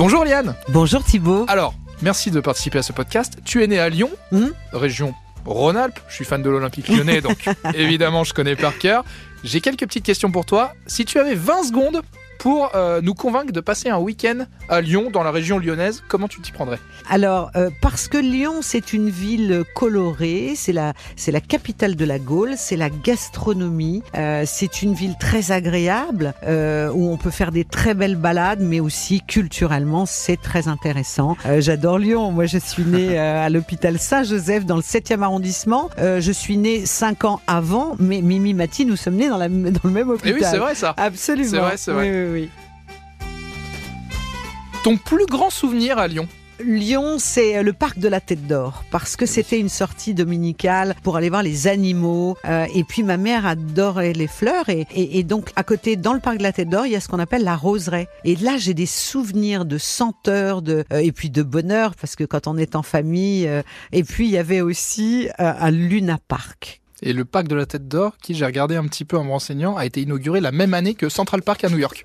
Bonjour Liane. Bonjour Thibaut. Alors, merci de participer à ce podcast. Tu es né à Lyon, Hmm région Rhône-Alpes. Je suis fan de l'Olympique lyonnais, donc évidemment, je connais par cœur. J'ai quelques petites questions pour toi. Si tu avais 20 secondes pour euh, nous convaincre de passer un week-end à Lyon, dans la région lyonnaise, comment tu t'y prendrais? Alors, euh, parce que Lyon, c'est une ville colorée, c'est la, c'est la capitale de la Gaule, c'est la gastronomie, euh, c'est une ville très agréable, où on peut faire des très belles balades, mais aussi culturellement, c'est très intéressant. J'adore Lyon, moi je suis née à l'hôpital Saint-Joseph dans le 7e arrondissement. Je suis née 5 ans avant, mais Mimi Mati, nous sommes nés dans, la, dans le même Eh hôpital. oui, c'est vrai ça. Absolument. C'est vrai, c'est vrai. Oui, oui, oui. Ton plus grand souvenir à Lyon Lyon, c'est le parc de la Tête d'Or parce que c'était une sortie dominicale pour aller voir les animaux. Euh, et puis ma mère adorait les fleurs et, donc à côté, dans le parc de la Tête d'Or, il y a ce qu'on appelle la roseraie. Et là, j'ai des souvenirs de senteurs, euh, et puis de bonheur parce que quand on est en famille. euh, et puis il y avait aussi euh, un Luna Park. Et le parc de la Tête d'Or, qui j'ai regardé un petit peu en me renseignant, a été inauguré la même année que Central Park à New York.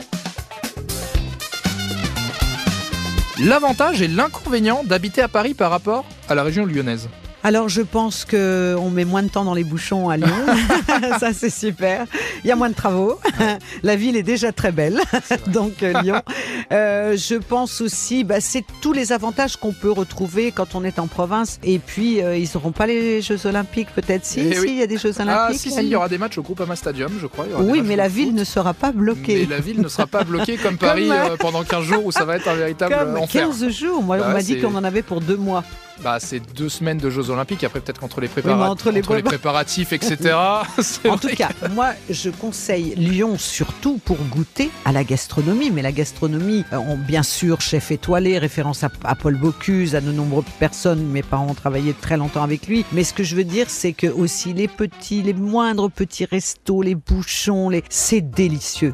L'avantage et l'inconvénient d'habiter à Paris par rapport à la région lyonnaise. Alors je pense que on met moins de temps dans les bouchons à Lyon, ça c'est super. Il y a moins de travaux, la ville est déjà très belle, donc euh, Lyon. Euh, je pense aussi, bah, c'est tous les avantages qu'on peut retrouver quand on est en province. Et puis euh, ils n'auront pas les Jeux Olympiques, peut-être? Si, Eh si, oui. il y a des Jeux Ah Olympiques. si, à si, il y aura des matchs au Groupama Stadium, je crois. il y aura des Oui, mais la foot. ville ne sera pas bloquée. Mais la ville ne sera pas bloquée comme Paris Comme- euh, pendant 15 jours où ça va être un véritable Comme enfer. 15 jours, moi Bah on m'a ouais, dit qu'on en avait pour deux mois. Bah, c'est deux semaines de Jeux Olympiques, après peut-être qu'entre les, entre les prépa- préparatifs, etc. En tout cas, moi, je conseille Lyon surtout pour goûter à la gastronomie. Mais la gastronomie, euh, on, bien sûr, chef étoilé, référence à, à Paul Bocuse, à de nombreuses personnes. Mes parents ont travaillé très longtemps avec lui. Mais ce que je veux dire, c'est que aussi les petits, les moindres petits restos, les bouchons, les... c'est délicieux.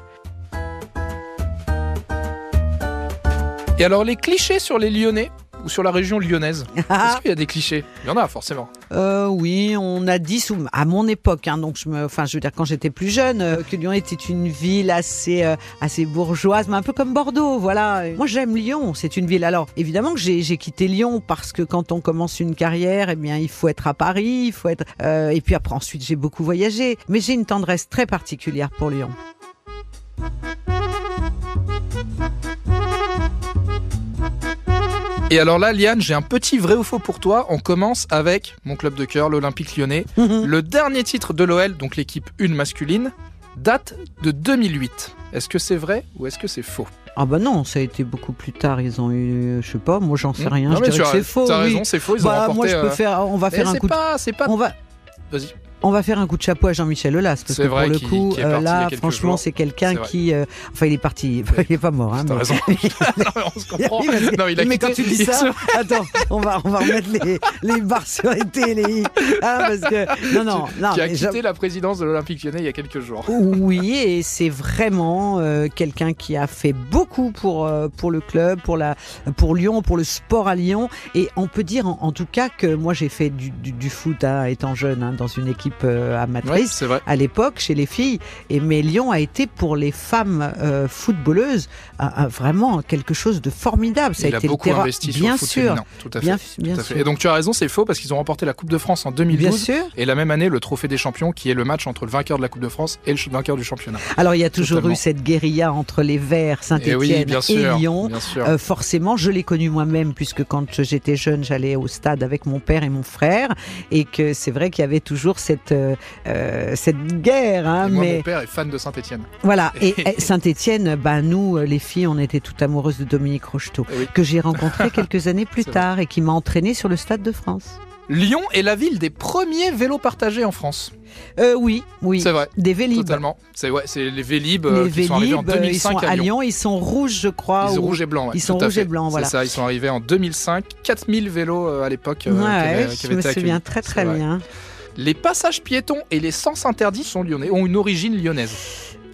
Et alors, les clichés sur les Lyonnais? Ou sur la région lyonnaise Est-ce qu'il y a des clichés? Il y en a forcément. Euh, oui, on a dit sous, à mon époque, hein, donc je me, enfin, je veux dire quand j'étais plus jeune, euh, que Lyon était une ville assez, euh, assez bourgeoise, mais un peu comme Bordeaux, voilà. Moi, j'aime Lyon, c'est une ville. Alors, évidemment que j'ai, quitté Lyon parce que quand on commence une carrière, eh bien, il faut être à Paris, il faut être, euh, et puis après, ensuite, j'ai beaucoup voyagé, mais j'ai une tendresse très particulière pour Lyon. Et alors là, Liane, j'ai un petit vrai ou faux pour toi. On commence avec mon club de cœur, l'Olympique lyonnais. Le dernier titre de l'OL, donc l'équipe 1 masculine, date de 2008. Est-ce que c'est vrai ou est-ce que c'est faux? Ah bah non, ça a été beaucoup plus tard. Ils ont eu, je sais pas, moi j'en sais rien. Hmm. Non, je dirais que c'est faux. T'as oui. raison, c'est faux. Ils ont Bah, remporté. moi je peux euh, faire, on va mais faire un c'est coup de pas, c'est pas. on va, Vas-y. On va faire un coup de chapeau à Jean-Michel Aulas parce que vrai pour le coup, a là, franchement, c'est quelqu'un qui, euh, enfin, il est parti, il est pas mort, hein, mais- raison. on se comprend. Non, il a mais quitté- quand tu dis ça, se- attends, on va, on va remettre les, les barres sur les télé, hein, parce que non, non, non. qui a mais quitté je- la présidence de l'Olympique lyonnais il y a quelques jours. Oui, et c'est vraiment euh, quelqu'un qui a fait beaucoup pour euh, pour le club, pour la pour Lyon, pour le sport à Lyon. Et on peut dire en, en tout cas que moi j'ai fait du, du, du foot hein, étant jeune hein, dans une équipe euh, Ouais, amatrice. à l'époque chez les filles. Et mais Lyon a été pour les femmes euh, footballeuses un- un- vraiment quelque chose de formidable. Ça il a a été le beaucoup terrain- investi sur bien le foot sûr, féminin. Tout à fait. bien, Tout bien à fait. sûr, Et donc tu as raison, c'est faux parce qu'ils ont remporté la Coupe de France en bien 2012 sûr. et la même année le Trophée des Champions qui est le match entre le vainqueur de la Coupe de France et le vainqueur du championnat. Alors il y a toujours Totalement. eu cette guérilla entre les Verts, Et Saint-Étienne oui, bien sûr. Lyon. Bien sûr. Euh, forcément, je l'ai connu moi-même puisque quand j'étais jeune, j'allais au stade avec mon père et mon frère, et que c'est vrai qu'il y avait toujours cette euh, euh, cette guerre. Hein, moi, mais mon père est fan de Saint-Etienne. voilà. Et, Saint-Étienne, bah nous, euh, les filles, on était toutes amoureuses de Dominique Rocheteau, oui. que j'ai rencontré quelques années plus vrai. tard et qui m'a entraîné sur le stade de France. Lyon est la ville des premiers vélos partagés en France. Euh, oui, oui. C'est vrai. Des Vélib. Totalement. C'est ouais, c'est les Vélib Les qui sont arrivés en Vélib, euh, ils 2005 sont à Lyon. Lyon. Ils sont rouges, je crois. Ils sont ou- rouges et blancs. ouais, ils sont rouges et blancs, voilà. C'est ça, ils sont arrivés en 2005. 4000 vélos à l'époque euh, Ouais, je me souviens très très bien. Les passages piétons et les sens interdits sont lyonnais, ont une origine lyonnaise.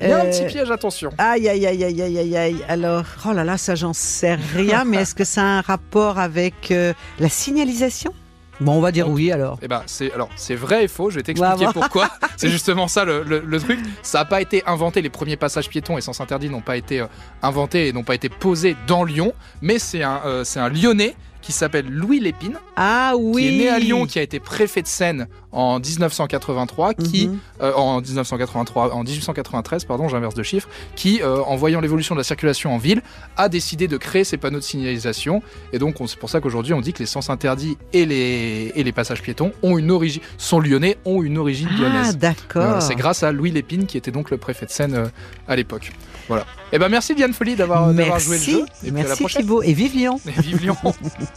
Il y a un Euh, petit piège, attention. Aïe, aïe, aïe, aïe, aïe, aïe, aïe. Alors, oh là là, ça, j'en sais rien, mais est-ce que ça a un rapport avec euh, la signalisation? Bon, on va dire oui alors. Eh ben, c'est alors c'est vrai et faux. Je vais t'expliquer pourquoi. c'est justement ça le, le- le truc. Ça n'a pas été inventé. Les premiers passages piétons et sens interdits n'ont pas été euh, inventés et n'ont pas été posés dans Lyon. Mais c'est un euh, c'est un Lyonnais qui s'appelle Louis Lépine, Ah oui. qui est né à Lyon, qui a été préfet de Seine en 1983, qui Mhm. euh, en 1983, en 1893, pardon, j'inverse de chiffres, qui, euh, en voyant l'évolution de la circulation en ville, a décidé de créer ces panneaux de signalisation. Et donc, on- c'est pour ça qu'aujourd'hui, on dit que les sens interdits et les, et les passages piétons ont une origine, sont lyonnais, ont une origine Ah lyonnaise. d'accord. C'est grâce à Louis Lépine, qui était donc le préfet de Seine euh, à l'époque. Voilà. Et ben, merci Diane Folly d'avoir joué le Merci, jeu. Et puis à la merci prochaine. Thibaut et vive Lyon. Et vive Lyon.